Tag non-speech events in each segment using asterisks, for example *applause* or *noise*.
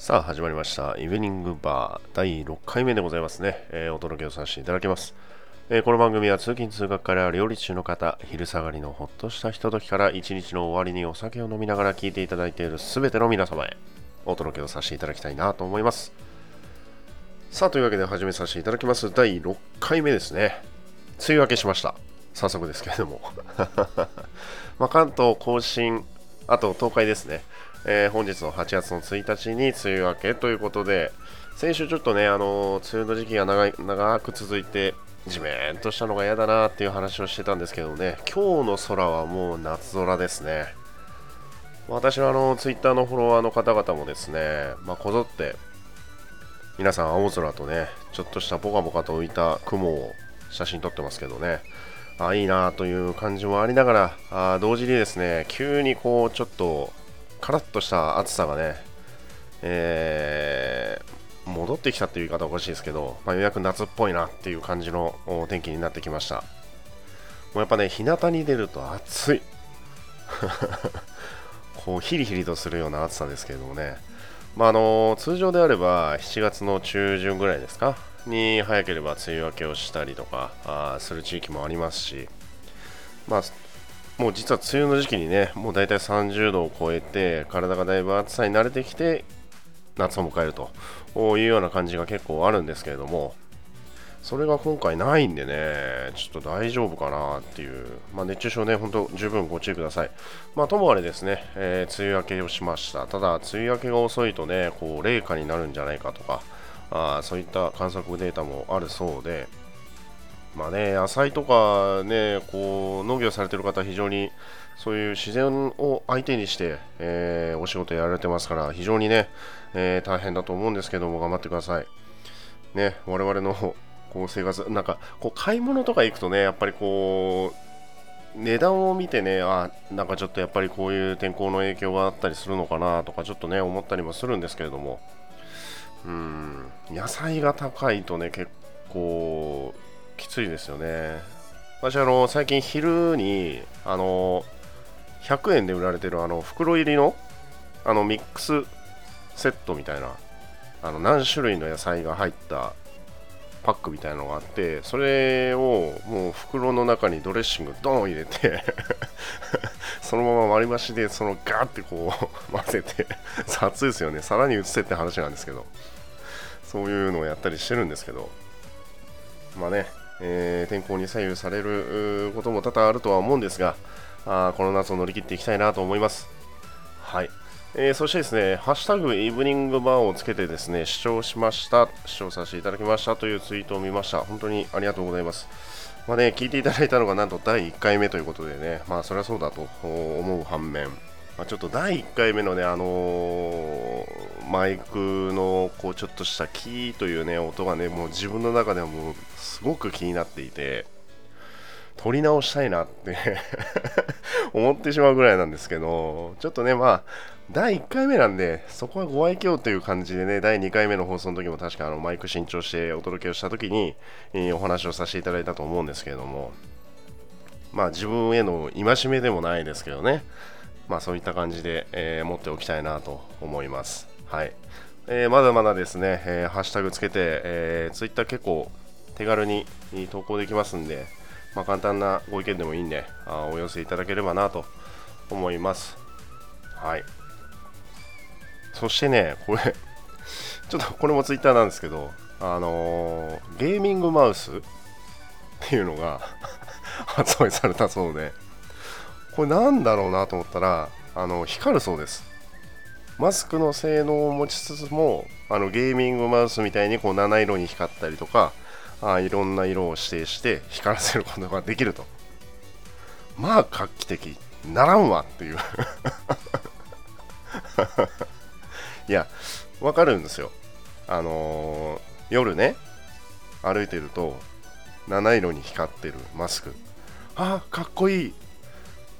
さあ始まりました。イブニングバー第6回目でございますね、えー、お届けをさせていただきます、えー、この番組は通勤通学から料理中の方昼下がりのほっとしたひとときから一日の終わりにお酒を飲みながら聞いていただいているすべての皆様へお届けをさせていただきたいなと思います。さあというわけで始めさせていただきます。第6回目ですね。梅雨明けしました。早速ですけれども。*laughs* まあ、関東甲信あと東海ですね。えー、本日の8月の1日に梅雨明けということで、先週ちょっとね、あのー、梅雨の時期が長い長く続いて、じめんとしたのが嫌だなっていう話をしてたんですけどね、今日の空はもう夏空ですね。私はあの、ツイッターのフォロワーの方々もですね、まあ、こぞって、皆さん青空とね、ちょっとしたポカポカと浮いた雲を写真撮ってますけどね、あいいなという感じもありながら、あ同時にですね、急にこう、ちょっとカラッとした暑さがね、えー、戻ってきたっていう言い方おかしいですけど、まあ、ようやく夏っぽいなっていう感じの天気になってきました。もうやっぱね、日向に出ると暑い。*laughs* こうヒリヒリとするような暑さですけれどもね、まあ、あの通常であれば7月の中旬ぐらいですか？に早ければ梅雨明けをしたりとかあする地域もありますし、まあ、もう実は梅雨の時期にね、もう大体30度を超えて、体がだいぶ暑さに慣れてきて、夏を迎えるというような感じが結構あるんですけれども、それが今回ないんでね、ちょっと大丈夫かなっていう、まあ、熱中症ね、本当十分ご注意ください。まあ、ともあれですね、えー、梅雨明けをしました。ただ、梅雨明けが遅いとね、こう、冷夏になるんじゃないかとか、あそういった観測データもあるそうで、まあね、野菜とかね、こう農業されてる方、非常にそういう自然を相手にして、えー、お仕事やられてますから、非常にね、えー、大変だと思うんですけども、頑張ってください。ね、我々のこう生活、なんかこう買い物とか行くとね、やっぱりこう、値段を見てね、あなんかちょっとやっぱりこういう天候の影響があったりするのかなとか、ちょっとね、思ったりもするんですけれども、うん、野菜が高いとね、結構、きついですよね。私、あの、最近昼に、あの、100円で売られてるあの袋入りのあのミックスセットみたいなあの何種類の野菜が入ったパックみたいなのがあってそれをもう袋の中にドレッシングドーン入れて *laughs* そのまま割り箸でそのガーってこう *laughs* 混ぜて熱いですよねさらに移せって話なんですけどそういうのをやったりしてるんですけどまあねえー、天候に左右されることも多々あるとは思うんですが、あこの夏を乗り切っていきたいなと思います。はい。えー、そしてですね、ハッシュタグイブニングバーをつけてですね、視聴しました、視聴させていただきましたというツイートを見ました。本当にありがとうございます。まあね、聞いていただいたのがなんと第1回目ということでね、まあそれはそうだと思う反面、まあ、ちょっと第1回目のね、あのー、マイクのこうちょっとしたキーというね、音がね、もう自分の中ではもうすごく気になっていて、撮り直したいなって *laughs* 思ってしまうぐらいなんですけど、ちょっとね、まあ、第1回目なんで、そこはご愛嬌という感じでね、第2回目の放送の時も確かあのマイク新調してお届けをした時に、えー、お話をさせていただいたと思うんですけれども、まあ自分への戒めでもないですけどね、まあそういった感じで、えー、持っておきたいなと思います。はい。えー、まだまだですね、えー、ハッシュタグつけて、えー、ツイッター結構手軽に投稿できますんで、まあ、簡単なご意見でもいいんであお寄せいただければなと思います。はい。そしてね、これ *laughs* ちょっとこれもツイッターなんですけど、あのー、ゲーミングマウスっていうのが *laughs* 発売されたそうで、これなんだろうなと思ったら、あの光るそうです。マスクの性能を持ちつつも、あのゲーミングマウスみたいにこう七色に光ったりとか、あいろんな色を指定して光らせることができると。まあ画期的。ならんわっていういや、わかるんですよ。あのー、夜ね、歩いてると、七色に光ってるマスク。あかっこいい。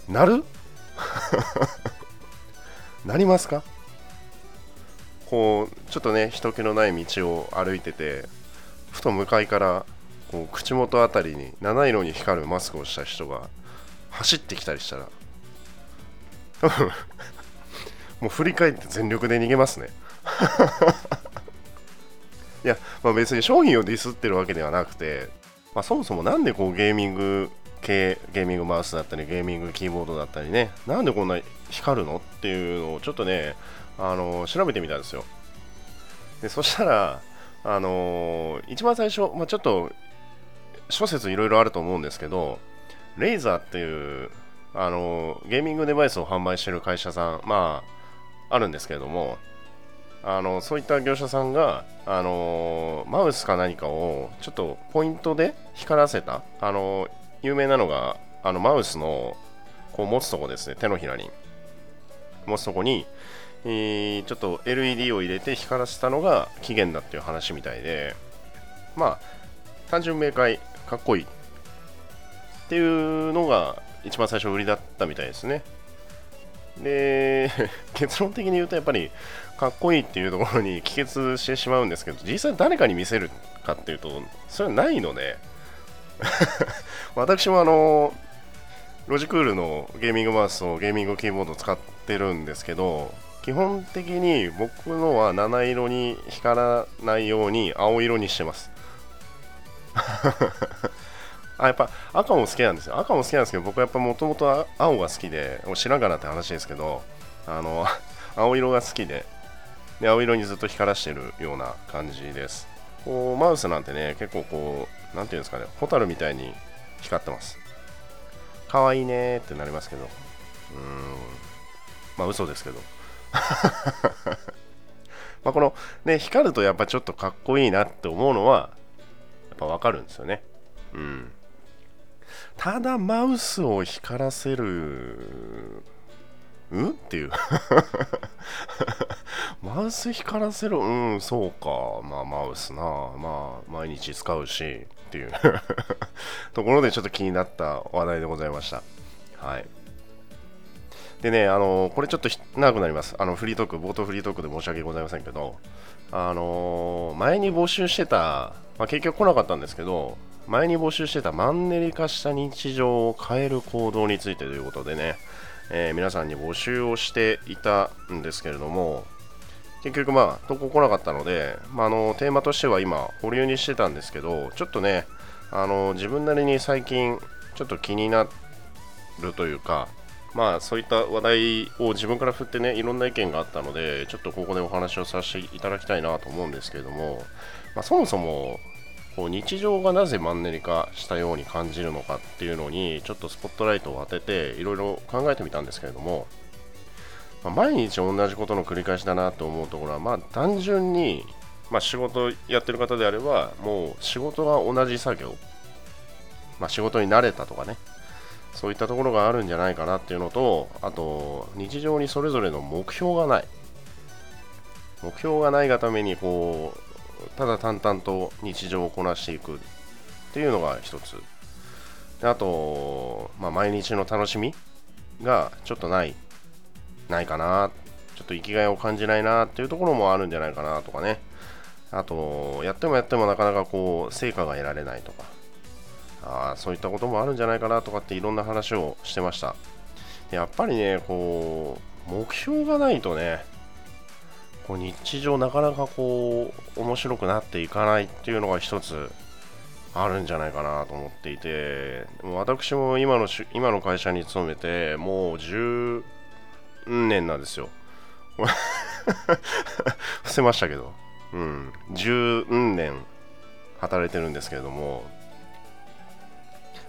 なる？*laughs* なりますか？こうちょっとね人気のない道を歩いててふと向かいからこう口元あたりに七色に光るマスクをした人が走ってきたりしたら *laughs* もう振り返って全力で逃げますね。*laughs* いや、まあ、別に商品をディスってるわけではなくて、まあ、そもそもなんでこうゲーミング系ゲーミングマウスだったりゲーミングキーボードだったりねなんでこんな光るのっていうのをちょっとねあの調べてみたんですよ。でそしたらあの一番最初、まあ、ちょっと諸説いろいろあると思うんですけどレイザーっていうあのゲーミングデバイスを販売してる会社さんまああるんですけれどもあのそういった業者さんが、あのマウスか何かをちょっとポイントで光らせた、あの有名なのがあのマウスのこう持つとこですね手のひらに。持つとこに、えー、ちょっと LED を入れて光らせたのが起源だっていう話みたいでまあ単純明快かっこいいっていうのが一番最初売りだったみたいですね。で *laughs* 結論的に言うとやっぱりかっこいいっていうところに帰結してしまうんですけど実際誰かに見せるかっていうとそれはないので *laughs* 私もあのロジクールのゲーミングマウスとゲーミングキーボードを使ってるんですけど基本的に僕のは七色に光らないように青色にしてます。*laughs* あやっぱ赤も好きなんですよ。赤も好きなんですけど僕はやっぱもともと青が好きで知らんかなって話ですけどあの *laughs* 青色が好きでで青色にずっと光らしてるような感じです。こうマウスなんてね結構こう何ていうんですかねホタルみたいに光ってます。可愛いねってなりますけど。うーん。まあ嘘ですけど。*laughs* まこのね光るとやっぱちょっとかっこいいなって思うのはやっぱわかるんですよね。うん。ただマウスを光らせるん？っていう。*laughs* マウス光らせるうんそうか。まあマウスな。まあ毎日使うしっていう。*laughs* ところでちょっと気になった話題でございました。はい。でねあのこれちょっと長くなります。あのフリートーク冒頭フリートークで申し訳ございませんけどあの前に募集してた、まあ、結局来なかったんですけど前に募集してたマンネリ化した日常を変える行動についてということでね、えー、皆さんに募集をしていたんですけれども結局まあ投稿来なかったので、まあ、あのテーマとしては今保留にしてたんですけどちょっとねあの自分なりに最近ちょっと気になるというかまあそういった話題を自分から振ってねいろんな意見があったのでちょっとここでお話をさせていただきたいなと思うんですけれども、まあ、そもそもこう日常がなぜマンネリ化したように感じるのかっていうのにちょっとスポットライトを当てていろいろ考えてみたんですけれども、まあ、毎日同じことの繰り返しだなと思うところはまあ単純に、まあ、仕事やってる方であればもう仕事が同じ作業、まあ、仕事に慣れたとかねそういったところがあるんじゃないかなっていうのとあと日常にそれぞれの目標がない。目標がないがためにこうただ淡々と日常をこなしていくっていうのが一つ。であと、まあ、毎日の楽しみがちょっとないないかなちょっと生きがいを感じないなっていうところもあるんじゃないかなとかね。あとやってもやってもなかなかこう成果が得られないとか。あそういったこともあるんじゃないかなとかっていろんな話をしてました。やっぱりねこう目標がないとねこう日常なかなかこう面白くなっていかないっていうのが一つあるんじゃないかなと思っていても私も今の今の会社に勤めてもう10年なんですよ。*laughs* 伏せましたけど。うん。10年働いてるんですけれども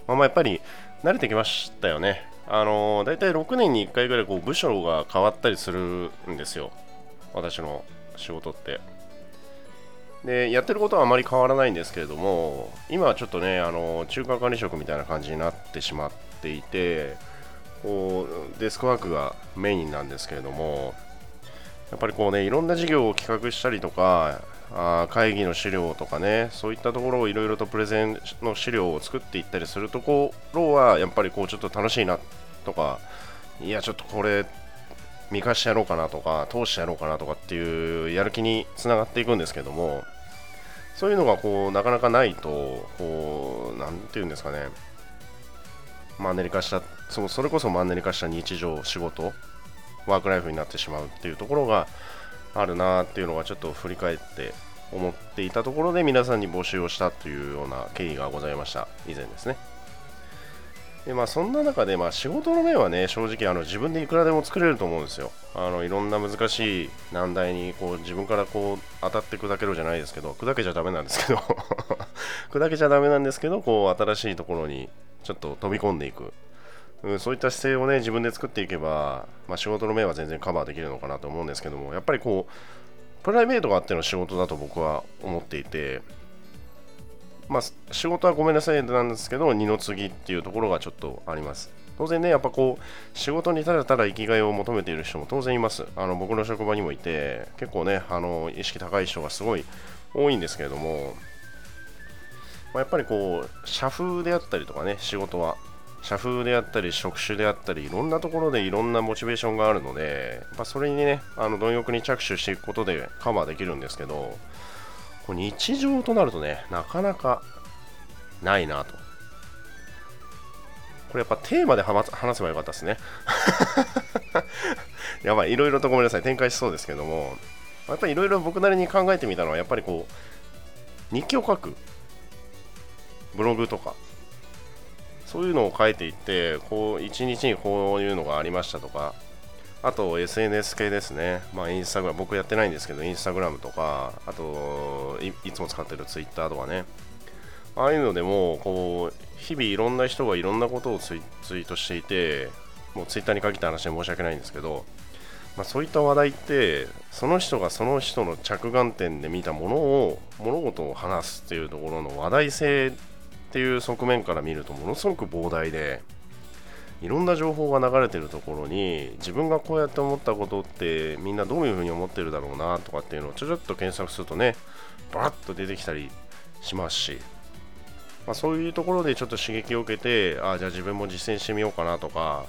まあ、まあやっぱり慣れてきましたよね。あの大体6年に1回ぐらいこう部署が変わったりするんですよ。私の仕事って。でやってることはあまり変わらないんですけれども今はちょっとねあの中華管理職みたいな感じになってしまっていてこうデスクワークがメインなんですけれどもやっぱりこうねいろんな事業を企画したりとかあ会議の資料とかねそういったところをいろいろとプレゼンの資料を作っていったりするところはやっぱりこうちょっと楽しいなとかいやちょっとこれ見返してやろうかなとか通してやろうかなとかっていうやる気につながっていくんですけどもそういうのがこうなかなかないとこう何て言うんですかねマンネリ化したそそれこそマンネリ化した日常仕事ワークライフになってしまうっていうところがあるなっていうのがちょっと振り返って思っていたところで皆さんに募集をしたというような経緯がございました以前ですね。でまあそんな中でまあ仕事の面はね正直あの自分でいくらでも作れると思うんですよ。あのいろんな難しい難題にこう自分からこう当たって砕けろじゃないですけど砕けちゃダメなんですけど *laughs* 砕けちゃダメなんですけどこう新しいところにちょっと飛び込んでいく。うん、そういった姿勢をね自分で作っていけば、まあ、仕事の面は全然カバーできるのかなと思うんですけどもやっぱりこうプライベートがあっての仕事だと僕は思っていてまあ仕事はごめんなさいなんですけど二の次っていうところがちょっとあります。当然ねやっぱこう仕事にただただ生きがいを求めている人も当然います。あの僕の職場にもいて結構ねあの意識高い人がすごい多いんですけれども、ま、やっぱりこう社風であったりとかね仕事は社風であったり職種であったりいろんなところでいろんなモチベーションがあるのでやっぱそれにねあの貪欲に着手していくことでカバーできるんですけどこ日常となるとねなかなかないなと。これやっぱテーマで話せばよかったですね。*laughs* やばいいろいろとごめんなさい。展開しそうですけどもやっぱりいろいろ僕なりに考えてみたのはやっぱりこう日記を書く。ブログとか。そういうのを書いていってこう一日にこういうのがありましたとかあと SNS 系ですね、まあ、インスタグラム僕やってないんですけどインスタグラムとかあといつも使ってるツイッターとかね。ああいうのでもこう日々いろんな人がいろんなことをツイートしていてもうツイッターに限った話で申し訳ないんですけど、まあ、そういった話題ってその人がその人の着眼点で見たものを物事を話すっていうところの話題性っていう側面から見るとものすごく膨大でいろんな情報が流れてるところに自分がこうやって思ったことってみんなどういうふうに思ってるだろうなとかっていうのをちょちょっと検索するとねバッと出てきたりしますし、まあ、そういうところでちょっと刺激を受けてあじゃあ自分も実践してみようかなとか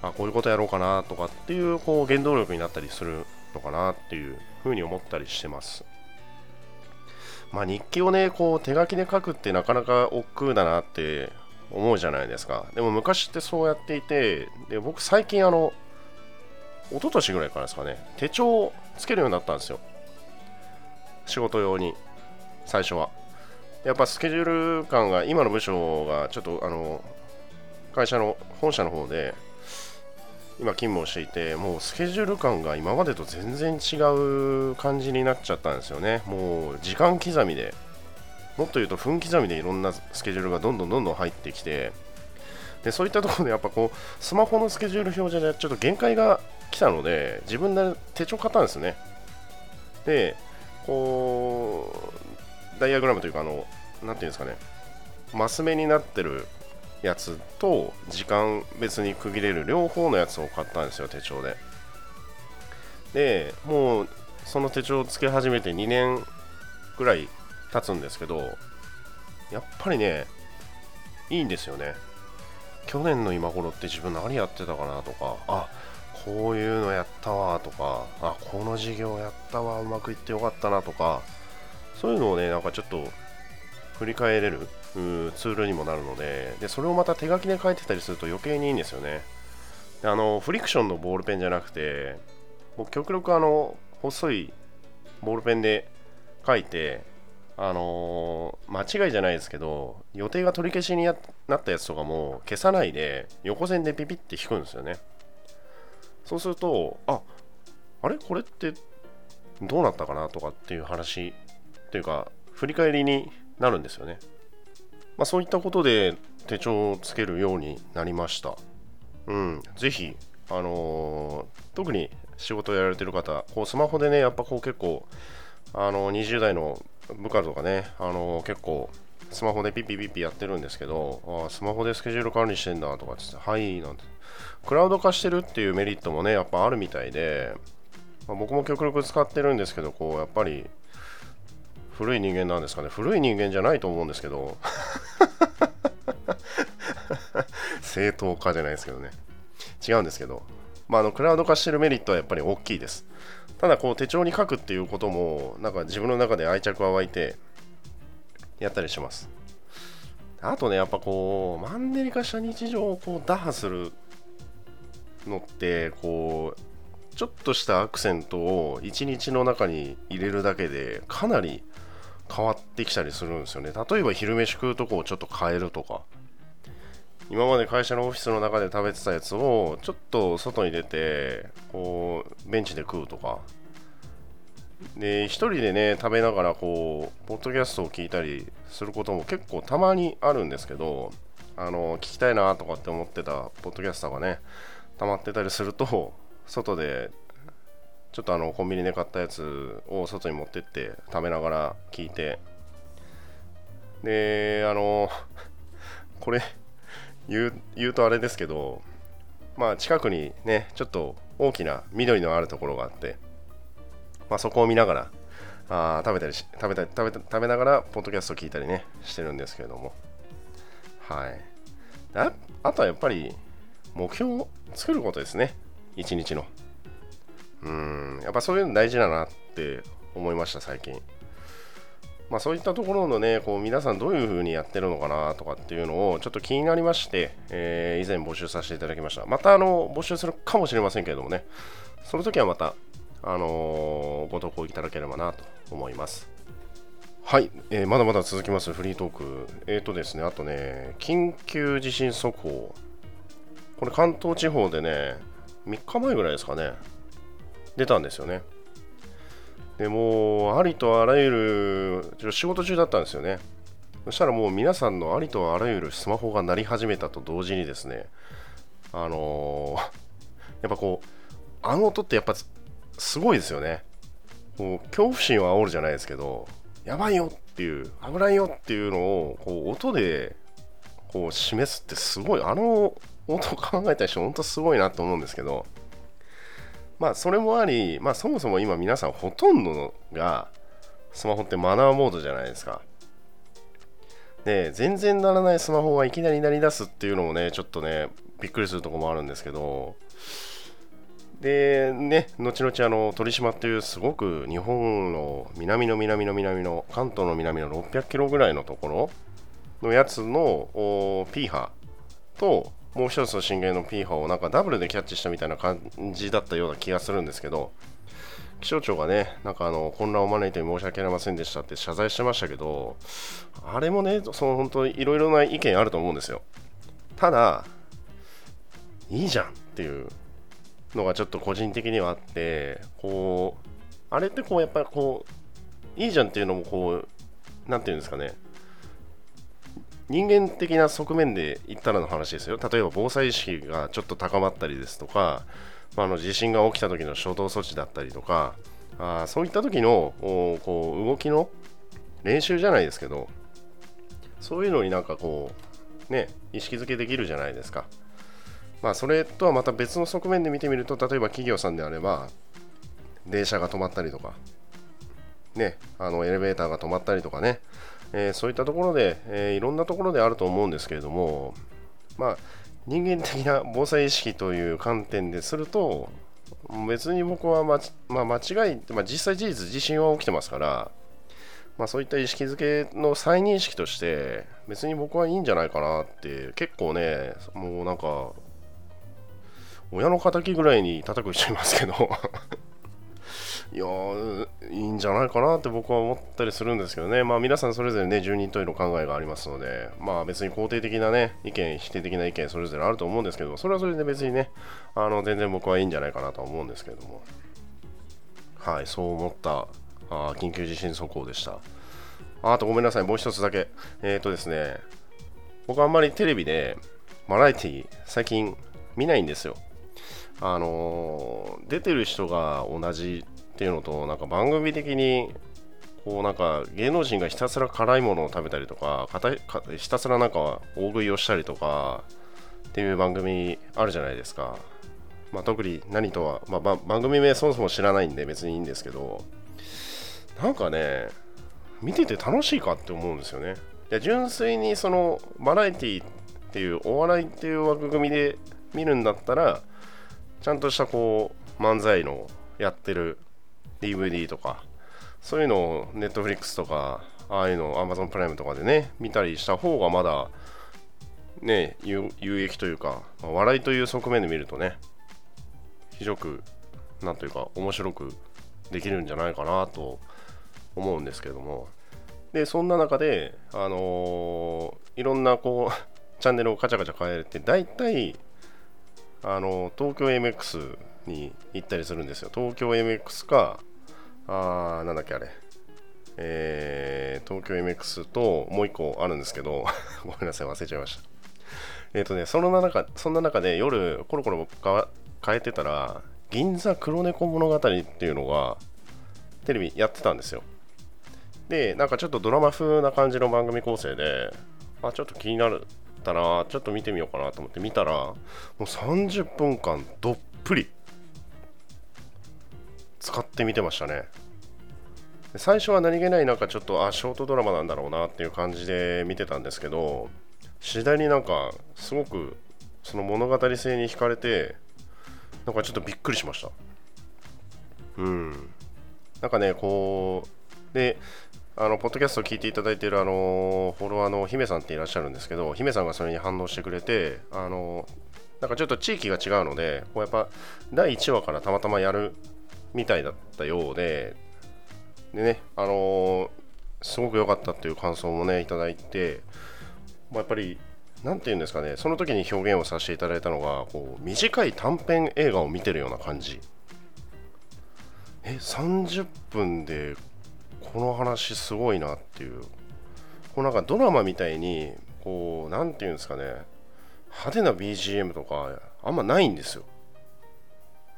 あこういうことやろうかなとかっていうこう原動力になったりするのかなっていうふうに思ったりしてます。まあ、日記をね、こう手書きで書くってなかなか億劫だなって思うじゃないですか。でも昔ってそうやっていて、で僕最近あの、一昨年ぐらいからですかね、手帳をつけるようになったんですよ。仕事用に、最初は。やっぱスケジュール感が、今の部署がちょっとあの、会社の本社の方で、今勤務をしていてもうスケジュール感が今までと全然違う感じになっちゃったんですよね。もう時間刻みでもっと言うと分刻みでいろんなスケジュールがどんどんどんどん入ってきてでそういったところでやっぱこうスマホのスケジュール表示でちょっと限界が来たので自分で手帳買ったんですね。でこうダイアグラムというかあの何ていうんですかねマス目になってるやつと時間別に区切れる両方のやつを買ったんですよ手帳で。でもうその手帳をつけ始めて2年ぐらい経つんですけどやっぱりねいいんですよね。去年の今頃って自分何やってたかなとかあこういうのやったわとかあこの授業やったわうまくいってよかったなとかそういうのをねなんかちょっと振り返れるツールにもなるのででそれをまた手書きで書いてたりすると余計にいいんですよね。あのフリクションのボールペンじゃなくて僕極力あの細いボールペンで書いてあのー、間違いじゃないですけど予定が取り消しになったやつとかも消さないで横線でピピって引くんですよね。そうするとああれ？これってどうなったかな？とかっていう話っていうか振り返りになるんですよね。まあ、そういったことで手帳をつけるようになりました。うん、ぜひ、あのー、特に仕事をやられてる方、こうスマホでね、やっぱこう結構、あのー、20代の部下とかね、あのー、結構、スマホでピッピピッピやってるんですけど、あスマホでスケジュール管理してんだとかってはい、なんて。クラウド化してるっていうメリットもね、やっぱあるみたいで、まあ、僕も極力使ってるんですけど、こう、やっぱり、古い人間なんですかね。古い人間じゃないと思うんですけど。*laughs* 正当化じゃないですけどね。違うんですけど、まあ、あのクラウド化してるメリットはやっぱり大きいです。ただこう手帳に書くっていうこともなんか自分の中で愛着は湧いてやったりします。あとねやっぱこうマンネリ化した日常をこう打破するのってこうちょっとしたアクセントを1日の中に入れるだけでかなり変わってきたりするんですよね。例えば昼飯食うとこをちょっと変えるとか。今まで会社のオフィスの中で食べてたやつをちょっと外に出てこうベンチで食うとか。で一人でね食べながらこうポッドキャストを聞いたりすることも結構たまにあるんですけどあの聞きたいなとかって思ってたポッドキャスターがね溜まってたりすると外でちょっとあのコンビニで買ったやつを外に持ってって食べながら聞いて。であのこれ言う言うとあれですけどまあ近くにねちょっと大きな緑のあるところがあってまあそこを見ながらあ食べたりし食べたり食べ食べながらポッドキャスト聞いたりねしてるんですけれども。はい。ああとはやっぱり目標を作ることですね。一日の。うん。やっぱそういうの大事だなって思いました最近。まあそういったところのねこう皆さんどういう風にやってるのかなとかっていうのをちょっと気になりまして、えー、以前募集させていただきました。またあの募集するかもしれませんけれどもね。その時はまたあのー、ご投稿いただければなと思います。はい、えー、まだまだ続きます。フリートーク。えっ、ー、とですねあとね緊急地震速報。これ関東地方でね3日前ぐらいですかね。出たんですよね。でもありとあらゆる仕事中だったんですよね。そしたらもう皆さんのありとあらゆるスマホが鳴り始めたと同時にですねあのー、*laughs* やっぱこうあの音ってやっぱすごいですよね。もう恐怖心を煽るじゃないですけどやばいよっていう危ないよっていうのをこう音でこう示すってすごいあの音を考えた人本当すごいなと思うんですけどまあそれもあり、まあそもそも今皆さんほとんどがスマホってマナーモードじゃないですか。で、全然鳴らないスマホがいきなり鳴り出すっていうのもね、ちょっとね、びっくりするとこもあるんですけど、で、ね、後々あの鳥島っていうすごく日本の南の南の南の関東の南の600キロぐらいのところのやつの P 波ともう一つの震源の P 波をなんかダブルでキャッチしたみたいな感じだったような気がするんですけど気象庁がね、なんかあの混乱を招いて申し訳ありませんでしたって謝罪してましたけど、あれもね、その本当いろいろな意見あると思うんですよ。ただ、いいじゃんっていうのがちょっと個人的にはあって、こう、あれってこう、やっぱりこう、いいじゃんっていうのもこう、なんていうんですかね、人間的な側面で言ったらの話ですよ。例えば防災意識がちょっと高まったりですとか、まあ、の地震が起きた時の初動措置だったりとか、あそういった時のこう動きの練習じゃないですけど、そういうのになんかこう、ね、意識づけできるじゃないですか。まあ、それとはまた別の側面で見てみると、例えば企業さんであれば、電車が止まったりとか、ね、あのエレベーターが止まったりとかね、えー、そういったところで、えー、いろんなところであると思うんですけれども、まあ、人間的な防災意識という観点ですると、別に僕は、まあ、間違い、まあ、実際事実、地震は起きてますから、まあ、そういった意識づけの再認識として、別に僕はいいんじゃないかなって、結構ね、もうなんか、親の敵ぐらいに叩く人いますけど。いやいいんじゃないかなって僕は思ったりするんですけどね、まあ、皆さんそれぞれね、住人といの考えがありますので、まあ、別に肯定的なね、意見、否定的な意見、それぞれあると思うんですけど、それはそれで別にね、あの全然僕はいいんじゃないかなと思うんですけども、はい、そう思ったあ緊急地震速報でした。あとごめんなさい、もう一つだけ。えっ、ー、とですね、僕あんまりテレビでバラエティ最近見ないんですよ。あのー、出てる人が同じっていうのとなんか番組的にこうなんか芸能人がひたすら辛いものを食べたりとかひたすらなんか大食いをしたりとかっていう番組あるじゃないですか、まあ、特に何とは、まあ、番組名そもそも知らないんで別にいいんですけどなんかね見てて楽しいかって思うんですよね。いや純粋にそのバラエティっていうお笑いっていう枠組みで見るんだったらちゃんとしたこう漫才のやってる DVD とかそういうのを Netflix とかああいうの Amazon プライムとかでね見たりした方がまだね有益というか、まあ、笑いという側面で見るとね非常くなんというか面白くできるんじゃないかなと思うんですけども。でそんな中であのー、いろんなこう *laughs* チャンネルをカチャカチャ変えて大体あの東京 MX に行ったりするんですよ。東京 MX かあーなんだっけあれ。えー、東京 MX ともう一個あるんですけど *laughs* ごめんなさい忘れちゃいました。えっ、ー、とねその中そんな中で夜コロコロ変えてたら銀座黒猫物語っていうのがテレビやってたんですよ。でなんかちょっとドラマ風な感じの番組構成であちょっと気になるたらちょっと見てみようかなと思って見たらもう30分間どっぷり使ってみてましたね。最初は何気ないなんかちょっとあショートドラマなんだろうなっていう感じで見てたんですけど次第になんかすごくその物語性に惹かれてなんかちょっとびっくりしました。うん。なんかねこうであのポッドキャストを聞いていただいているあのフォロワーの姫さんっていらっしゃるんですけど姫さんがそれに反応してくれてあのなんかちょっと地域が違うのでこうやっぱ第1話からたまたまやるみたいだったようででねあのすごく良かったっていう感想もねいただいて、まあ、やっぱり何て言うんですかねその時に表現をさせていただいたのがこう短い短編映画を見てるような感じ。え30分でこの話すごいなっていう。こうなんかドラマみたいにこう何て言うんですかね派手な BGM とかあんまないんですよ。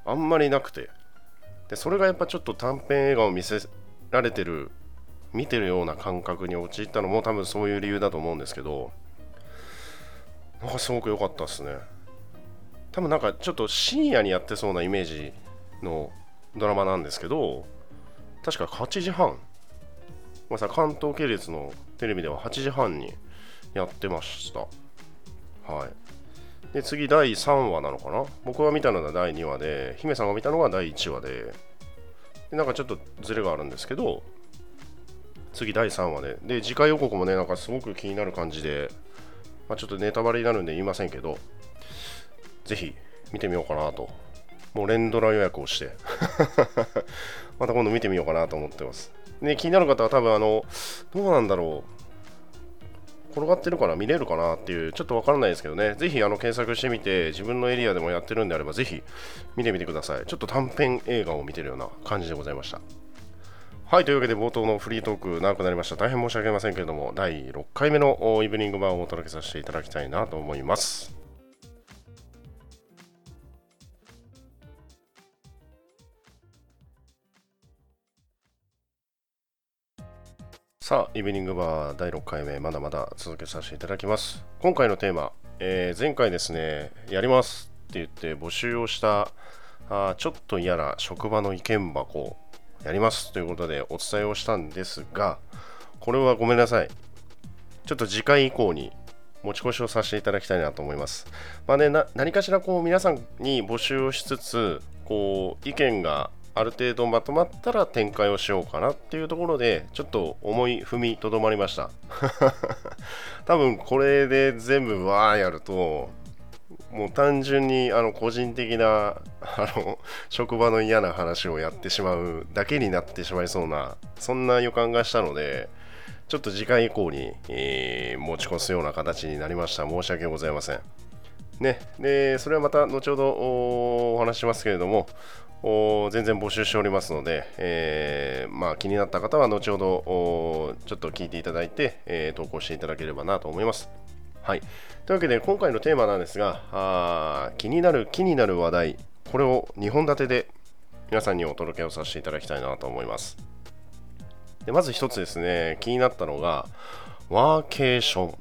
あんまりなくて。でそれがやっぱちょっと短編映画を見せられてる見てるような感覚に陥ったのも多分そういう理由だと思うんですけどなんかすごく良かったですね多分なんかちょっと深夜にやってそうなイメージのドラマなんですけど確か8時半まさ関東系列のテレビでは8時半にやってました。はい。で、次、第3話なのかな？僕が見たのが第2話で、姫さんが見たのが第1話で、でなんかちょっとズレがあるんですけど、次、第3話で、で、次回予告もね、なんかすごく気になる感じで、まあ、ちょっとネタバレになるんで言いませんけど、ぜひ見てみようかなと。もう連ドラ予約をして *laughs* また今度見てみようかなと思ってます。ね、気になる方は多分あの、どうなんだろう。転がってるかな見れるかなっていう、ちょっとわからないですけどね、ぜひあの検索してみて、自分のエリアでもやってるんであれば、ぜひ見てみてください。ちょっと短編映画を見てるような感じでございました。はい、というわけで冒頭のフリートーク長くなりました。大変申し訳ありませんけれども、第6回目のイブニング版をお届けさせていただきたいなと思います。さあ、イブニングバー第6回目、まだまだ続けさせていただきます。今回のテーマ、えー、前回ですね、やりますって言って募集をしたあちょっと嫌な職場の意見箱やりますということでお伝えをしたんですが、これはごめんなさい。ちょっと次回以降に持ち越しをさせていただきたいなと思います。まあね、何かしらこう皆さんに募集をしつつ、こう意見がある程度まとまったら展開をしようかなっていうところでちょっと思い踏みとどまりました。*laughs* 多分これで全部わーやるともう単純にあの個人的なあの *laughs* 職場の嫌な話をやってしまうだけになってしまいそうなそんな予感がしたのでちょっと次回以降に、えー、持ち越すような形になりました。申し訳ございません。ね、でそれはまた後ほどお話しますけれども、全然募集しておりますので、えー、まあ、気になった方は後ほどちょっと聞いていただいて、えー、投稿していただければなと思います。はい、というわけで今回のテーマなんですがあ気になる気になる話題これを2本立てで皆さんにお届けをさせていただきたいなと思います。でまず一つですね気になったのがワーケーション。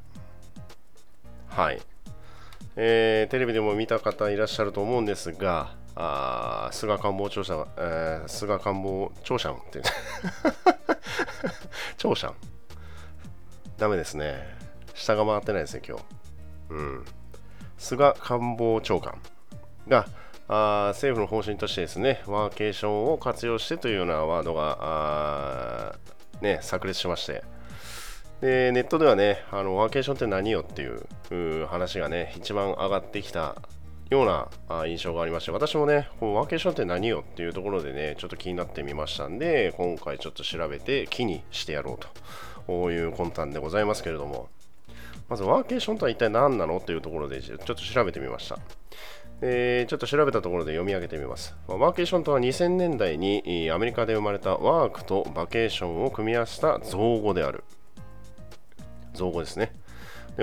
はい。えー、テレビでも見た方いらっしゃると思うんですがあ菅官房長者、えー、菅官房長者って *laughs* 長者ダメですね。下が回ってないですね今日。うん。菅官房長官。があ政府の方針としてですねワーケーションを活用してというようなワードがあね炸裂しまして。でネットではねあのワーケーションって何よっていう話がね一番上がってきたような印象がありまして、私もね、こうワーケーションって何よっていうところでね、ちょっと気になってみましたんで、今回ちょっと調べて木にしてやろうと、こういう魂胆でございますけれども、まずワーケーションとは一体何なのっていうところでちょっと調べてみました。え、ちょっと調べたところで読み上げてみます。ワーケーションとは2000年代にアメリカで生まれたワークとバケーションを組み合わせた造語である。造語ですね。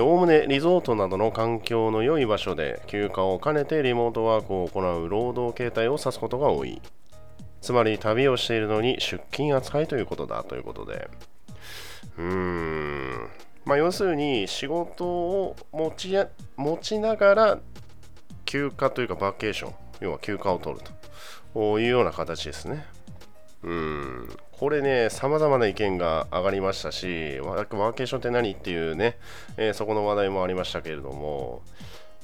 おおむねリゾートなどの環境の良い場所で休暇を兼ねてリモートワークを行う労働形態を指すことが多い。つまり旅をしているのに出勤扱いということだということで。うーん。まあ、要するに仕事を持ちや持ちながら休暇というかバケーション、要は休暇を取るというような形ですね。うん、これね、さまざまな意見が上がりましたし、ワーケーションって何っていうね、えー、そこの話題もありましたけれども、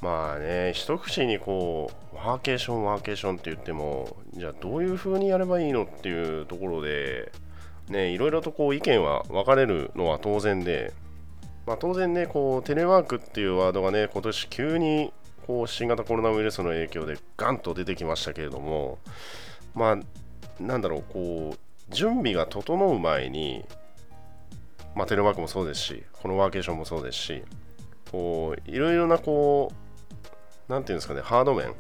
まあね、一口にこう、ワーケーション、ワーケーションって言っても、じゃあどういう風にやればいいのっていうところで、ね、いろいろとこう意見は分かれるのは当然で、まあ、当然ね、こうテレワークっていうワードがね、今年急にこう新型コロナウイルスの影響でガンと出てきましたけれども、まあ、なんだろう、こう、準備が整う前に、まあ、テレワークもそうですし、このワーケーションもそうですし、こう、いろいろな、こう、なんていうんですかね、ハード面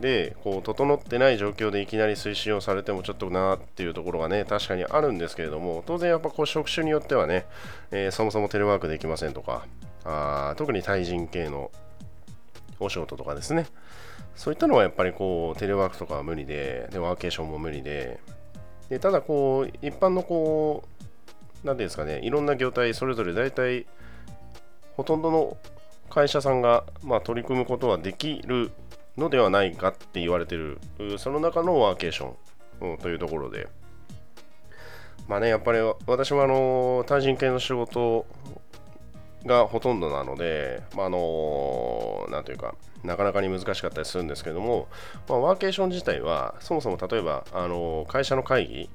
で、こう、整ってない状況でいきなり推進をされてもちょっとなっていうところがね、確かにあるんですけれども、当然やっぱこう、職種によってはね、えー、そもそもテレワークできませんとか、あ特に対人系のお仕事とかですね。そういったのはやっぱりこうテレワークとかは無理で、でワーケーションも無理で、でただこう一般のこう、なんていうんですかね、いろんな業態それぞれ大体ほとんどの会社さんが、まあ、取り組むことはできるのではないかって言われてる、その中のワーケーション、というところで、まあね、やっぱり私もあの対人系の仕事がほとんどなので、まあ、あのなんというか、なかなかに難しかったりするんですけども、まあ、ワーケーション自体は、そもそも例えば、あの会社の会議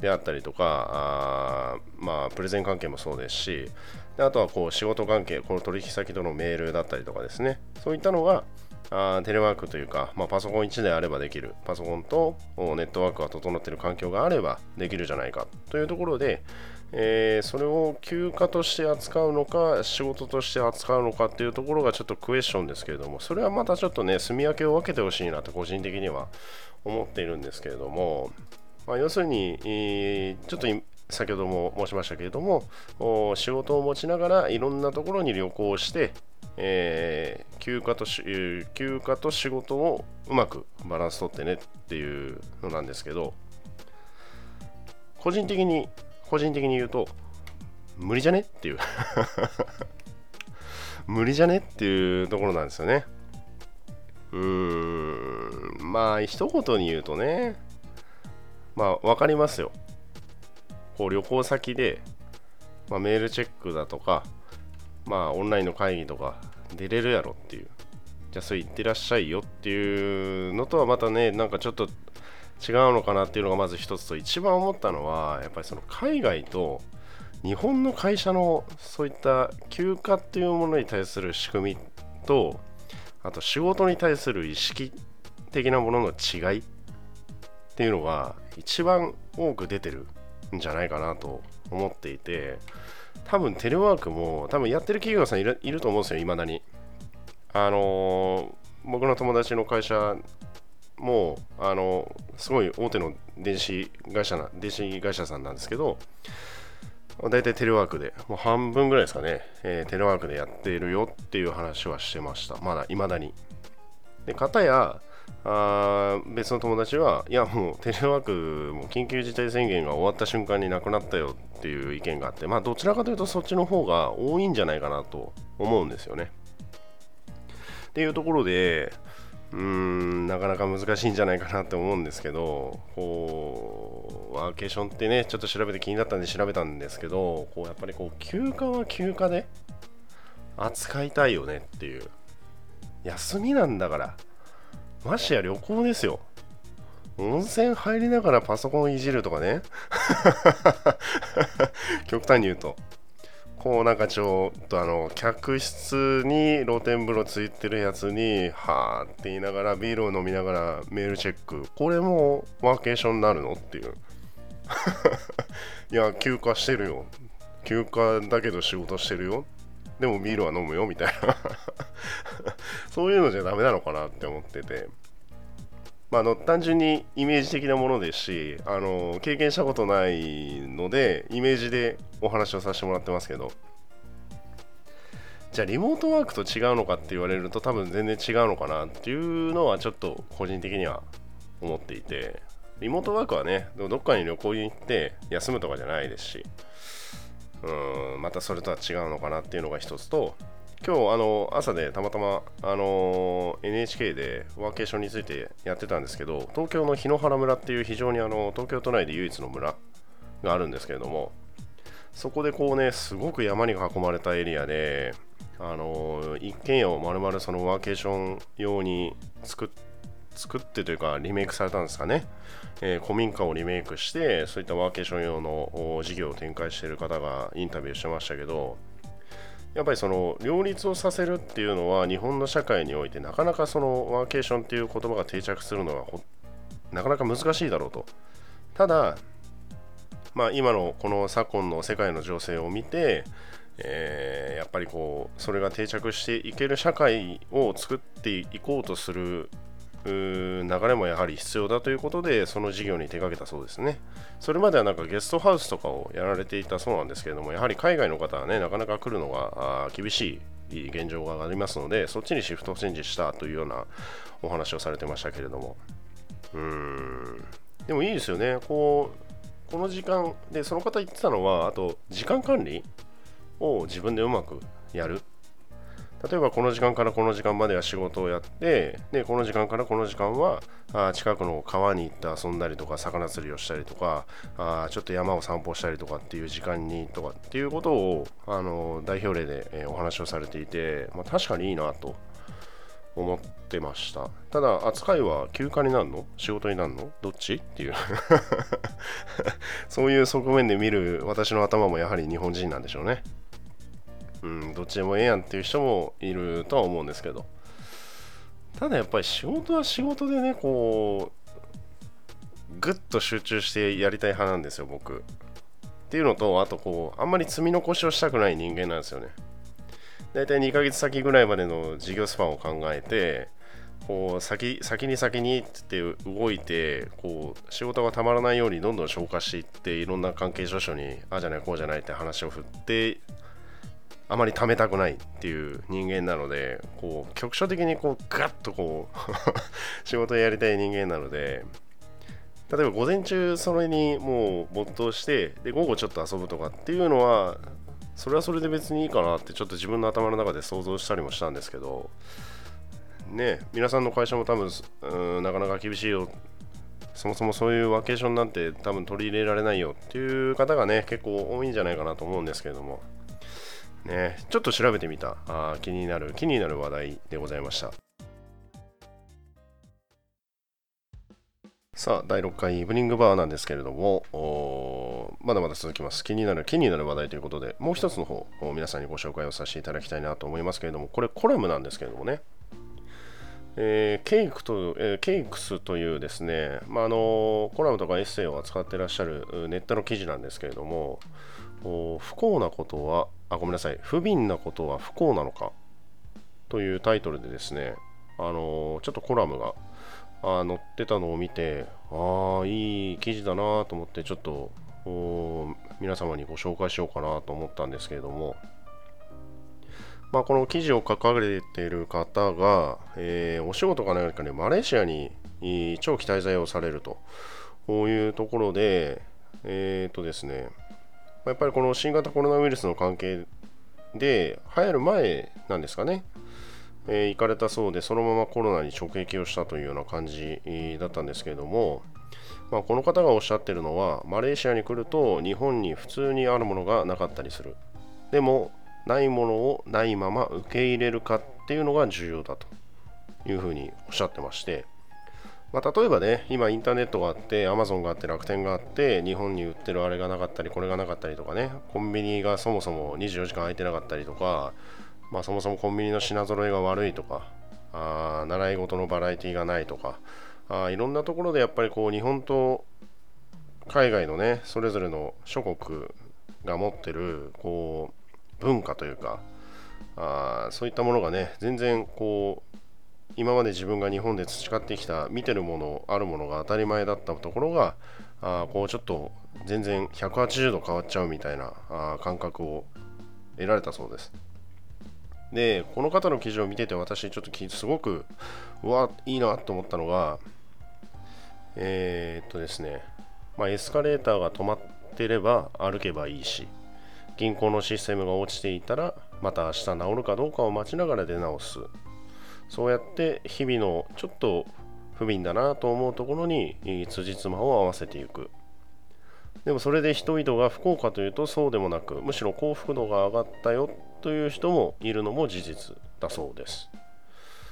であったりとか、あまあ、プレゼン関係もそうですし、であとはこう仕事関係、この取引先とのメールだったりとかですね、そういったのが、あテレワークというか、まあ、パソコン1台あればできる、パソコンとネットワークが整っている環境があればできるじゃないか。というところで、えー、それを休暇として扱うのか、仕事として扱うのかっていうところがちょっとクエスチョンですけれども、それはまたちょっとね、住み分けを分けてほしいなと個人的には思っているんですけれども、まあ、要するに、え、ちょっと先ほども申しましたけれども、仕事を持ちながらいろんなところに旅行して、えー、休暇と休暇と仕事をうまくバランスとってねっていうのなんですけど、個人的に個人的に言うと、無理じゃね？っていう *laughs* 無理じゃね？っていうところなんですよね。うーん、まあ、一言に言うとね、まあ、わかりますよ。こう、旅行先で、まあ、メールチェックだとか、まあ、オンラインの会議とか出れるやろっていう。じゃあ、それ行ってらっしゃいよっていうのとはまたね、なんかちょっと違うのかなっていうのがまず一つと一番思ったのはやっぱりその海外と日本の会社のそういった休暇っていうものに対する仕組みとあと仕事に対する意識的なものの違いっていうのが一番多く出てるんじゃないかなと思っていて多分テレワークも多分やってる企業さんいると思うんですよいまだに。あのー、僕の友達の会社もうあのすごい大手の電子会社な電子会社さんなんですけど大体テレワークでもう半分ぐらいですかね、えー、テレワークでやっているよっていう話はしてました。まだいまだに。で片やあ別の友達はいやもうテレワークもう緊急事態宣言が終わった瞬間になくなったよっていう意見があってまあどちらかというとそっちの方が多いんじゃないかなと思うんですよね。っていうところでうーんなかなか難しいんじゃないかなって思うんですけどこうワーケーションってねちょっと調べて気になったんで調べたんですけどこうやっぱりこう休暇は休暇で扱いたいよねっていう。休みなんだから。ましや旅行ですよ。温泉入りながらパソコンいじるとかね。極端に言うと。こうなんかちょっとあの客室に露天風呂ついてるやつにはーって言いながらビールを飲みながらメールチェック。これもワーケーションになるのっていう。いや休暇してるよ。休暇だけど仕事してるよ。でもビールは飲むよみたいな。*laughs* そういうのじゃダメなのかなって思ってて。まあ、の単純にイメージ的なものですしあの経験したことないのでイメージでお話をさせてもらってますけど。じゃあリモートワークと違うのかって言われると多分全然違うのかなっていうのはちょっと個人的には思っていて。リモートワークはねどっかに旅行に行って休むとかじゃないですし。うんまたそれとは違うのかなっていうのが一つと今日あの朝でたまたまあの NHK でワーケーションについてやってたんですけど東京の檜原村っていう非常にあの東京都内で唯一の村があるんですけれどもそこでこうねすごく山に囲まれたエリアであの一軒家をまるまるそのワーケーション用に作って作ってというかリメイクされたんですかね、えー、古民家をリメイクしてそういったワーケーション用の事業を展開している方がインタビューしてましたけどやっぱりその両立をさせるっていうのは日本の社会においてなかなかそのワーケーションっていう言葉が定着するのはなかなか難しいだろうと。ただまあ今のこの昨今の世界の情勢を見てえー、やっぱりこうそれが定着していける社会を作っていこうとする流れもやはり必要だということでその事業に手掛けたそうですね。それまではなんかゲストハウスとかをやられていたそうなんですけれどもやはり海外の方はねなかなか来るのが厳しい現状がありますのでそっちにシフトチェンジしたというようなお話をされてましたけれども。うーん。でもいいですよね。こうこの時間でその方言ってたのはあと時間管理を自分でうまくやる。例えばこの時間からこの時間までは仕事をやってでこの時間からこの時間はあ近くの川に行って遊んだりとか魚釣りをしたりとかあちょっと山を散歩したりとかっていう時間にとかっていうことをあの代表例で、えお話をされていて、まあ、確かにいいなと思ってました。ただ扱いは休暇になるの？仕事になるの？どっちっていう。*laughs* そういう側面で見る私の頭もやはり日本人なんでしょうね。うん、どっちでもええやんっていう人もいるとは思うんですけど。ただやっぱり仕事は仕事でねこうぐっと集中してやりたい派なんですよ僕。っていうのとあとこうあんまり積み残しをしたくない人間なんですよね。だいたい2ヶ月先ぐらいまでの事業スパンを考えてこう先先に先にって動いてこう仕事がたまらないようにどんどん消化していっていろんな関係諸書にああじゃないこうじゃないって話を振ってあまり貯めたくないっていう人間なのでこう局所的にこうガッとこう *laughs* 仕事やりたい人間なので例えば午前中それにもう没頭してで午後ちょっと遊ぶとかっていうのはそれはそれで別にいいかなってちょっと自分の頭の中で想像したりもしたんですけどね皆さんの会社も多分うんなかなか厳しいよ。そもそもそういうワーケーションなんて多分取り入れられないよっていう方がね結構多いんじゃないかなと思うんですけれども。ね、ちょっと調べてみた。あ気になる。気になる話題でございました。さあ第6回イブニングバーなんですけれどもまだまだ続きます。気になる気になる話題ということでもう一つの方皆さんにご紹介をさせていただきたいなと思いますけれどもこれコラムなんですけれどもね。えー、ケイクと、えー、ケイクスというですね、まあ、あのコラムとかエッセイを扱ってらっしゃるネットの記事なんですけれども不幸なことはあごめんなさい。不憫なことは不幸なのか？というタイトルでですねあのちょっとコラムがあ載ってたのを見てああいい記事だなと思ってちょっと皆様にご紹介しようかなと思ったんですけれども。まあ、この記事を書かれている方が、えー、お仕事か何かでマレーシアに長期滞在をされるというところで、えっ、ー、とですね、やっぱりこの新型コロナウイルスの関係で流行る前なんですかね、えー、行かれたそうでそのままコロナに直撃をしたというような感じだったんですけれども、まあ、この方がおっしゃってるのはマレーシアに来ると日本に普通にあるものがなかったりする。でもないものをないまま受け入れるかっていうのが重要だというふうにおっしゃってましてまあ、例えばね、今インターネットがあって、アマゾンがあって、楽天があって、日本に売ってるあれがなかったり、これがなかったりとかね、コンビニがそもそも24時間空いてなかったりとか、まあ、そもそもコンビニの品揃えが悪いとか、あ習い事のバラエティがないとか、あいろんなところでやっぱりこう日本と海外のね、それぞれの諸国が持ってるこう文化というか、あそういったものがね、全然こう今まで自分が日本で培ってきた見てるものあるものが当たり前だったところがあこうちょっと全然180度変わっちゃうみたいなあ感覚を得られたそうです。でこの方の記事を見てて私ちょっとすごくうわいいなと思ったのがえー、っとですね、まあ、エスカレーターが止まってれば歩けばいいし銀行のシステムが落ちていたらまた明日治るかどうかを待ちながら出直す。そうやって日々のちょっと不憫だなと思うところに辻褄を合わせていく。でもそれで人々が不幸かというとそうでもなくむしろ幸福度が上がったよという人もいるのも事実だそうです。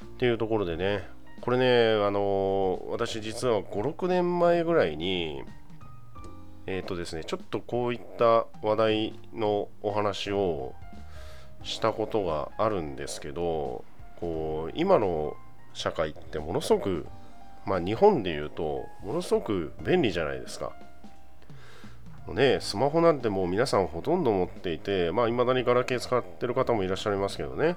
っていうところでねこれねあの私実は56年前ぐらいにえっ、ー、とですねちょっとこういった話題のお話をしたことがあるんですけどこう今の社会ってものすごくまあ日本で言うとものすごく便利じゃないですか。ね、スマホなんてもう皆さんほとんど持っていて、まあ、未だにガラケー使ってる方もいらっしゃいますけどね、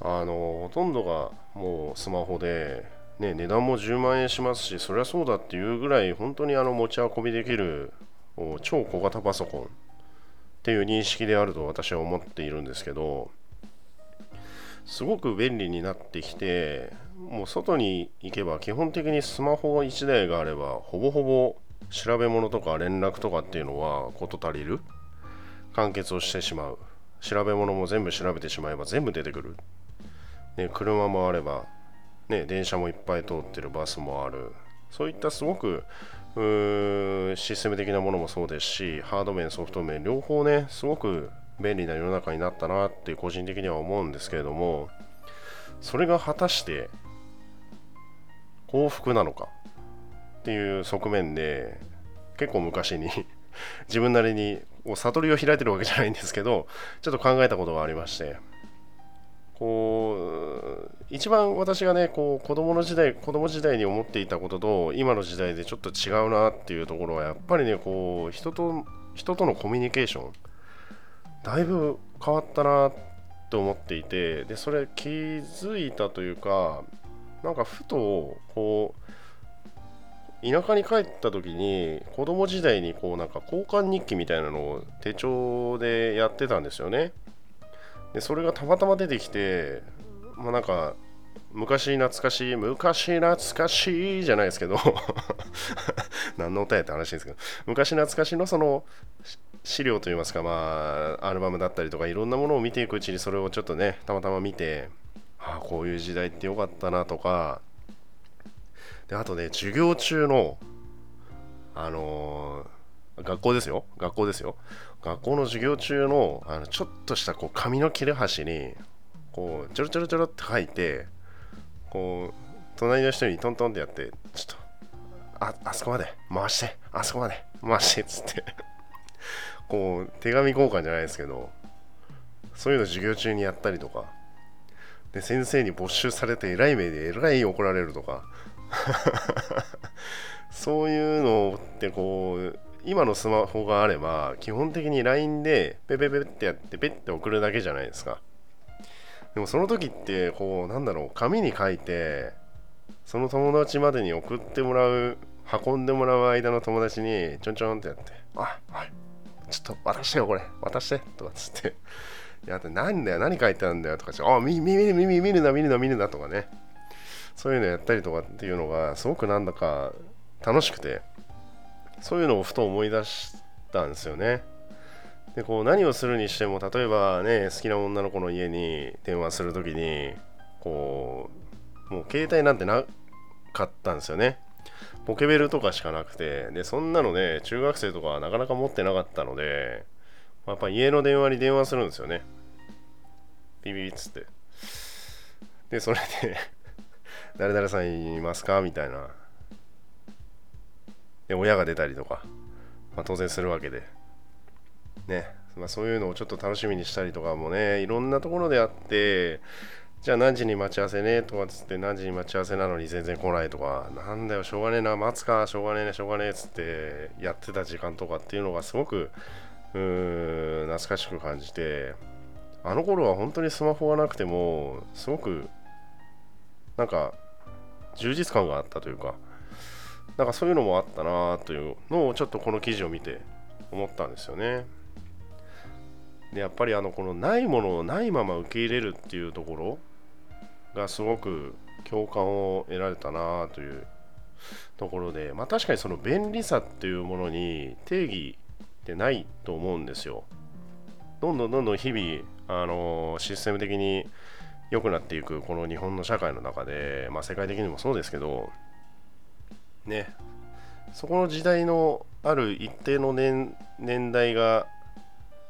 あのほとんどがもうスマホで、ね、値段も10万円しますし、そりゃそうだっていうぐらい、本当にあの持ち運びできる超小型パソコンっていう認識であると私は思っているんですけど、すごく便利になってきてもう外に行けば基本的にスマホ1台があればほぼほぼ調べ物とか連絡とかっていうのは事足りる。完結をしてしまう。調べ物も全部調べてしまえば全部出てくる、ね、車もあれば、ね、電車もいっぱい通ってるバスもある。そういったすごくシステム的なものもそうですしハード面ソフト面両方ねすごく便利な世の中になったなって個人的には思うんですけれどもそれが果たして幸福なのかっていう側面で結構昔に *laughs* 自分なりに悟りを開いてるわけじゃないんですけどちょっと考えたことがありましてこう一番私がねこう子供の時代子供時代に思っていたことと今の時代でちょっと違うなっていうところはやっぱりねこう人と人とのコミュニケーションだいぶ変わったなと思っていてでそれ気づいたというかなんかふとこう田舎に帰った時に子供時代にこうなんか交換日記みたいなのを手帳でやってたんですよね。でそれがたまたま出てきてまあなんか昔懐かしい昔懐かしいじゃないですけど *laughs* 何の歌やって話ですけど昔懐かしのその資料といいますか、まあ、アルバムだったりとかいろんなものを見ていくうちにそれをちょっとねたまたま見て、ああこういう時代ってよかったなとか。であとね授業中のあのー、学校ですよ。学校ですよ。学校の授業中のあのちょっとしたこう紙の切れ端にこうちょろちょろちょろって書いてこう隣の人にトントンってやってちょっとああそこまで回してあそこまで回してっつって。こう手紙交換じゃないですけどそういうの授業中にやったりとか。で先生に没収されて偉い目で偉い怒られるとか。*laughs* そういうのってこう今のスマホがあれば基本的に LINE でペペペってやってペッて送るだけじゃないですか。でもその時ってこうなんだろう紙に書いてその友達までに送ってもらう運んでもらう間の友達にちょんちょんってやってあはい。ちょっと渡してよ、これ。渡して。とかつって。いや、なんだよ、何書いてあるんだよとか、あ、見、見、見、見、見るな、見るな、見るなとかね。そういうのやったりとかっていうのが、すごくなんだか楽しくて、そういうのをふと思い出したんですよね。で、こう、何をするにしても、例えばね、好きな女の子の家に電話するときに、こう、もう携帯なんてなかったんですよね。ポケベルとかしかなくて、で、そんなのね、中学生とかはなかなか持ってなかったので、やっぱ家の電話に電話するんですよね。ビビビッつって。で、それで *laughs* 誰々さんいますか？みたいな。で、親が出たりとか、まあ、当然するわけで。ね、まあ、そういうのをちょっと楽しみにしたりとかもね、いろんなところであって、じゃあ何時に待ち合わせねとかつって何時に待ち合わせなのに全然来ないとか、なんだよ、しょうがねえな、待つか、しょうがねえね、しょうがねえっつってやってた時間とかっていうのがすごく、うーん、懐かしく感じて、あの頃は本当にスマホがなくても、すごく、なんか、充実感があったというか、なんかそういうのもあったなというのをちょっとこの記事を見て思ったんですよね。でやっぱりあのこのないものをないまま受け入れるっていうところがすごく共感を得られたなというところで、まあ、確かにその便利さっていうものに定義ってないと思うんですよ。どんどんどんどん日々、あのシステム的に良くなっていくこの日本の社会の中で、まあ、世界的にもそうですけどねそこの時代のある一定の年年代が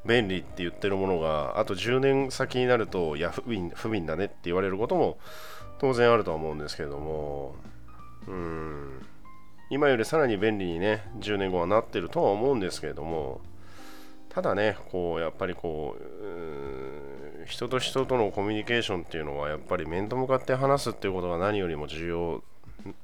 便利って言ってるものがあと10年先になるといや不憫不憫だねって言われることも当然あるとは思うんですけれども。うん。今よりさらに便利にね10年後はなってるとは思うんですけれども。ただねこうやっぱりこう人と人とのコミュニケーションっていうのはやっぱり面と向かって話すっていうことが何よりも重要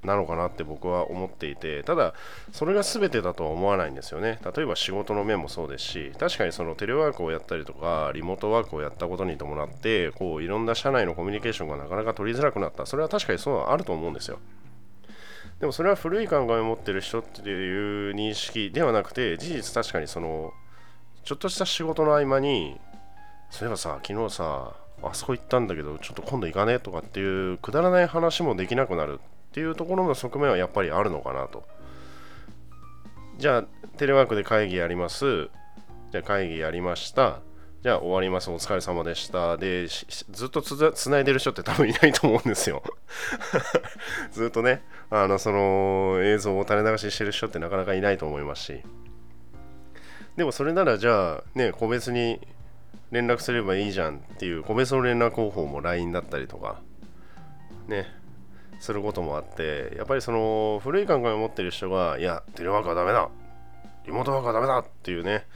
なのかなって僕は思っていてただそれが全てだとは思わないんですよね。例えば仕事の面もそうですし確かにそのテレワークをやったりとかリモートワークをやったことに伴ってこういろんな社内のコミュニケーションがなかなか取りづらくなった。それは確かにそうはあると思うんですよ。でもそれは古い考えを持ってる人っていう認識ではなくて事実確かにそのちょっとした仕事の合間にそういえばさ昨日さあそこ行ったんだけどちょっと今度行かね？とかっていうくだらない話もできなくなる。っていうところの側面はやっぱりあるのかなと。じゃあ、テレワークで会議やります。じゃあ、会議やりました。じゃあ、終わります。お疲れ様でした。で、ずっとつつないでる人って多分いないと思うんですよ。*laughs* ずっとね、あの、その映像を垂れ流ししてる人ってなかなかいないと思いますし。でも、それならじゃあ、ね、個別に連絡すればいいじゃんっていう、個別の連絡方法も LINE だったりとか、ね、することもあってやっぱりその古い考えを持ってる人がいやテレワークはダメだリモートワークはダメだっていうね。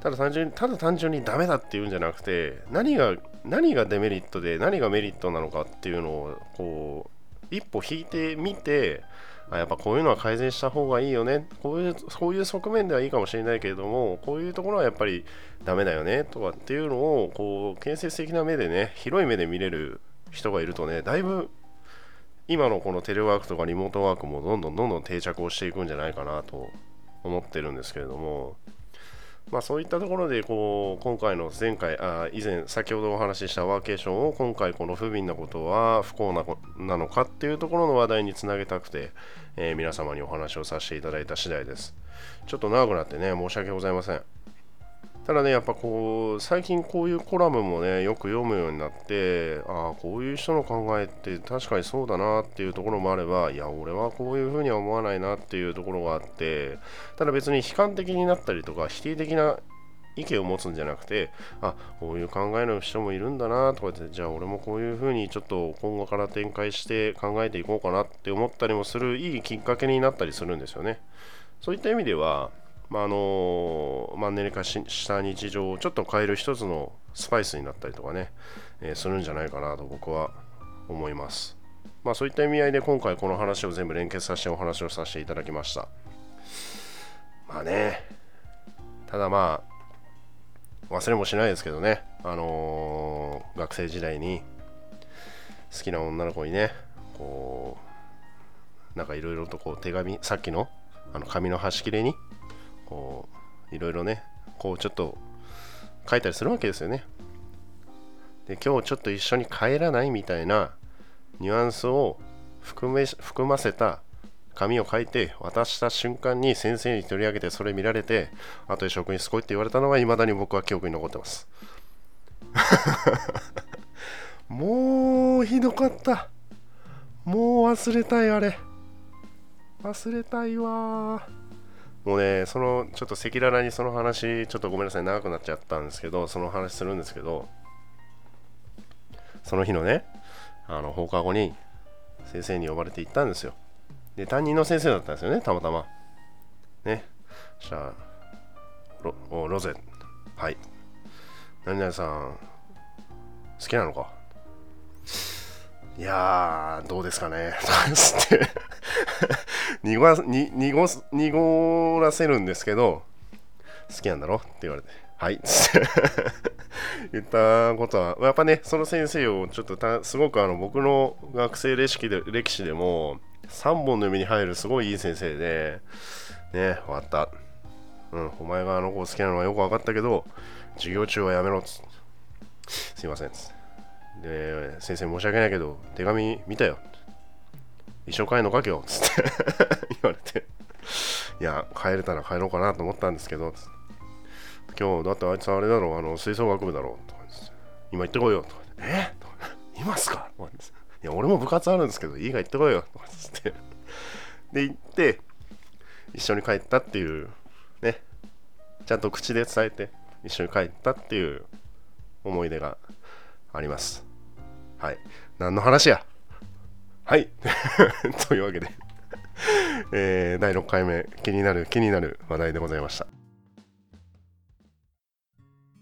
ただ単純にただ単純にダメだっていうんじゃなくて何が何がデメリットで何がメリットなのかっていうのをこう一歩引いてみてあやっぱこういうのは改善した方がいいよね。こういうそういう側面ではいいかもしれないけれどもこういうところはやっぱりダメだよねとかっていうのをこう建設的な目でね広い目で見れる人がいるとねだいぶ今のこのテレワークとかリモートワークもどんどんどんどん定着をしていくんじゃないかなと思ってるんですけれども、まあ、そういったところでこう今回の前回あ以前先ほどお話ししたワーケーションを今回この不憫なことは不幸ななのかっていうところの話題につなげたくて、えー、皆様にお話をさせていただいた次第です。ちょっと長くなってね申し訳ございません。ただね、やっぱこう、最近こういうコラムもね、よく読むようになって、ああ、こういう人の考えって確かにそうだなっていうところもあれば、いや、俺はこういうふうには思わないなっていうところがあって、ただ別に悲観的になったりとか、否定的な意見を持つんじゃなくて、あこういう考えの人もいるんだなとかって、じゃあ俺もこういうふうにちょっと今後から展開して考えていこうかなって思ったりもするいいきっかけになったりするんですよね。そういった意味では、まあ、あのマンネリ化した日常をちょっと変える一つのスパイスになったりとかね、えー、するんじゃないかなと僕は思います。まあそういった意味合いで今回この話を全部連結させてお話をさせていただきました。まあね、ただまあ、忘れもしないですけどね、あのー、学生時代に好きな女の子にね、こう、なんかいろいろとこう手紙、さっきのあの紙の端切れにこういろいろねこうちょっと書いたりするわけですよね。で今日ちょっと一緒に帰らないみたいなニュアンスを含め含ませた紙を書いて渡した瞬間に先生に取り上げてそれ見られてあとで職員すごいって言われたのはいまだに僕は記憶に残ってます。*laughs* もうひどかった。もう忘れたいあれ。忘れたいわもうね、そのちょっと赤裸々にその話、ちょっとごめんなさい、長くなっちゃったんですけど、その話するんですけど、その日のね、あの放課後に、先生に呼ばれて行ったんですよ。で、担任の先生だったんですよね、たまたま。ね。じゃあ、ロロゼ、はい。何々さん、好きなのか？いやー、どうですかね。*laughs* つって濁らに濁濁らせるんですけど、好きなんだろ？って言われて、はい。っ *laughs* て言ったことは、やっぱね、その先生をちょっとすごくあの僕の学生歴史で歴史でも3本の指に入るすごいいい先生で、ね、終わった。うん、お前があの子好きなのはよく分かったけど、授業中はやめろっつすいませんっつで、先生申し訳ないけど、手紙見たよ。一生帰るのか今日？*laughs* つって言われて。いや、帰れたら帰ろうかなと思ったんですけど、今日だってあいつあれだろう、あの吹奏楽部だろう。とか今行ってこいよ。とかえ？とかいますか？とかいや、俺も部活あるんですけど、いいが行ってこいよ。とかつって。で、行って、一緒に帰ったっていうね、ちゃんと口で伝えて、一緒に帰ったっていう思い出があります。はい。何の話や？はい。*laughs* というわけでえー、第6回目、気になる気になる話題でございました。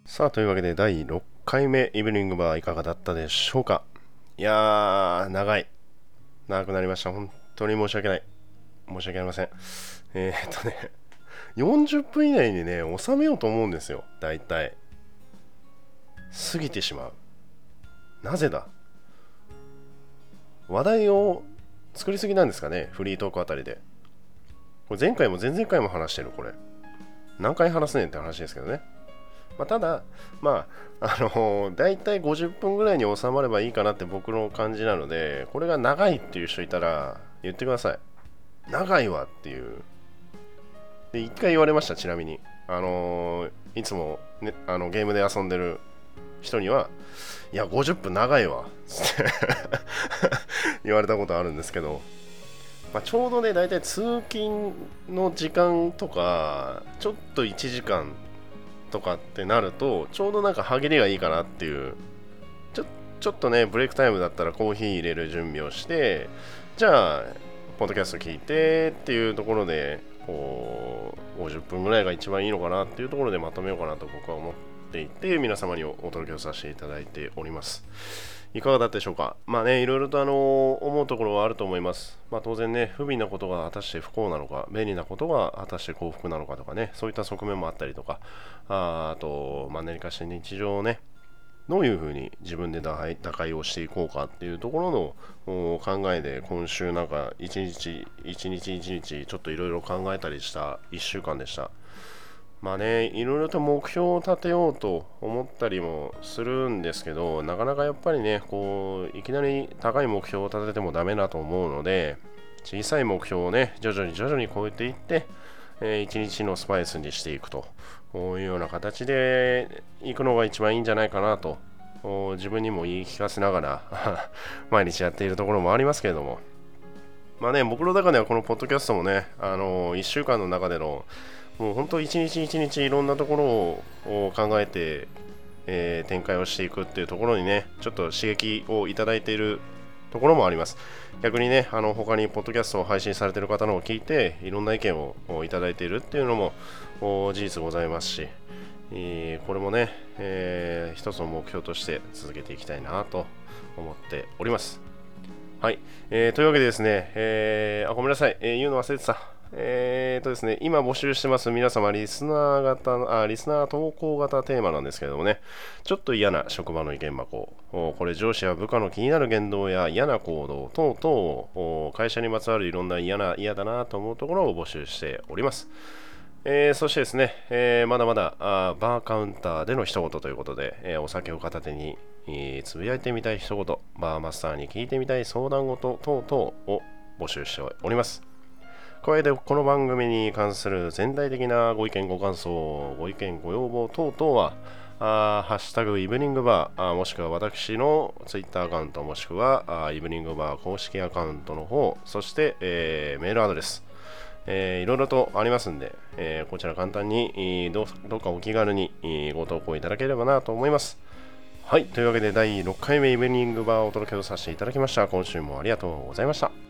さあ、というわけで第6回目、イブニングバーいかがだったでしょうか？いやー、長い。長くなりました。本当に申し訳ない。申し訳ありません。えー、っとね、40分以内にね、収めようと思うんですよ。大体。過ぎてしまう。なぜだ？話題を作りすぎなんですかねフリートークあたりで。これ前回も前々回も話してる、これ。何回話すねんって話ですけどね。まあ、ただ、まあ、あのー、大体50分ぐらいに収まればいいかなって僕の感じなので、これが長いっていう人いたら言ってください。長いわっていう。で、一回言われました、ちなみに。あのー、いつも、ね、あのゲームで遊んでる人には、いや、50分長いわ、*laughs* 言われたことあるんですけど、まあ、ちょうどね、大体通勤の時間とか、ちょっと1時間とかってなると、ちょうどなんか歯切りがいいかなっていう、ちょちょっとね、ブレイクタイムだったらコーヒー入れる準備をして、じゃあ、ポッドキャスト聞いてっていうところで、こう、50分ぐらいが一番いいのかなっていうところでまとめようかなと僕は思っていて、皆様にお届けをさせていただいております。いかがだったでしょうか？まあね、いろいろとあの思うところはあると思います。まあ当然ね、不憫なことが果たして不幸なのか、便利なことが果たして幸福なのかとかね、そういった側面もあったりとか、ああと、まあ何かしら日常をね、どういうふうに自分で打開をしていこうかっていうところの考えで今週なんか一日一日一日ちょっといろいろ考えたりした1週間でした。まあね、いろいろと目標を立てようと思ったりもするんですけど、なかなかやっぱりね、こう、いきなり高い目標を立ててもダメだと思うので、小さい目標をね、徐々に徐々に超えていって、えー、一日のスパイスにしていくというような形でいくのが一番いいんじゃないかなと、自分にも言い聞かせながら *laughs* 毎日やっているところもありますけれども、まあね、僕の中ではこのポッドキャストもね、あのー、1週間の中でのもう本当一日一日いろんなところを考えて、えー、展開をしていくっていうところにね、ちょっと刺激をいただいているところもあります。逆にね、あの他にポッドキャストを配信されている方のを聞いて、いろんな意見をいただいているっていうのも事実ございますし、えー、これもね、えー、一つの目標として続けていきたいなと思っております。はい、えー、というわけでですね、えー、あごめんなさい、えー、言うの忘れてた。えーとですね、今募集してます皆様、リスナー型、あ、リスナー投稿型テーマなんですけれどもね、ちょっと嫌な職場の意見箱、これ上司や部下の気になる言動や嫌な行動等々、会社にまつわるいろんな嫌な、嫌だなと思うところを募集しております。えー、そしてですね、えー、まだまだあバーカウンターでの一言ということで、えー、お酒を片手に、えつぶやいてみたい一言、バーマスターに聞いてみたい相談事等々を募集しております。加えてこの番組に関する全体的なご意見ご感想ご意見ご要望等々はあハッシュタグイブニングバーあもしくは私のツイッターアカウントもしくはあイブニングバー公式アカウントの方そして、えー、メールアドレスえー、いろいろとありますんで、えー、こちら簡単にどうどうかお気軽にご投稿いただければなと思います。はいというわけで第6回目イベニングバーをお届けさせていただきました今週もありがとうございました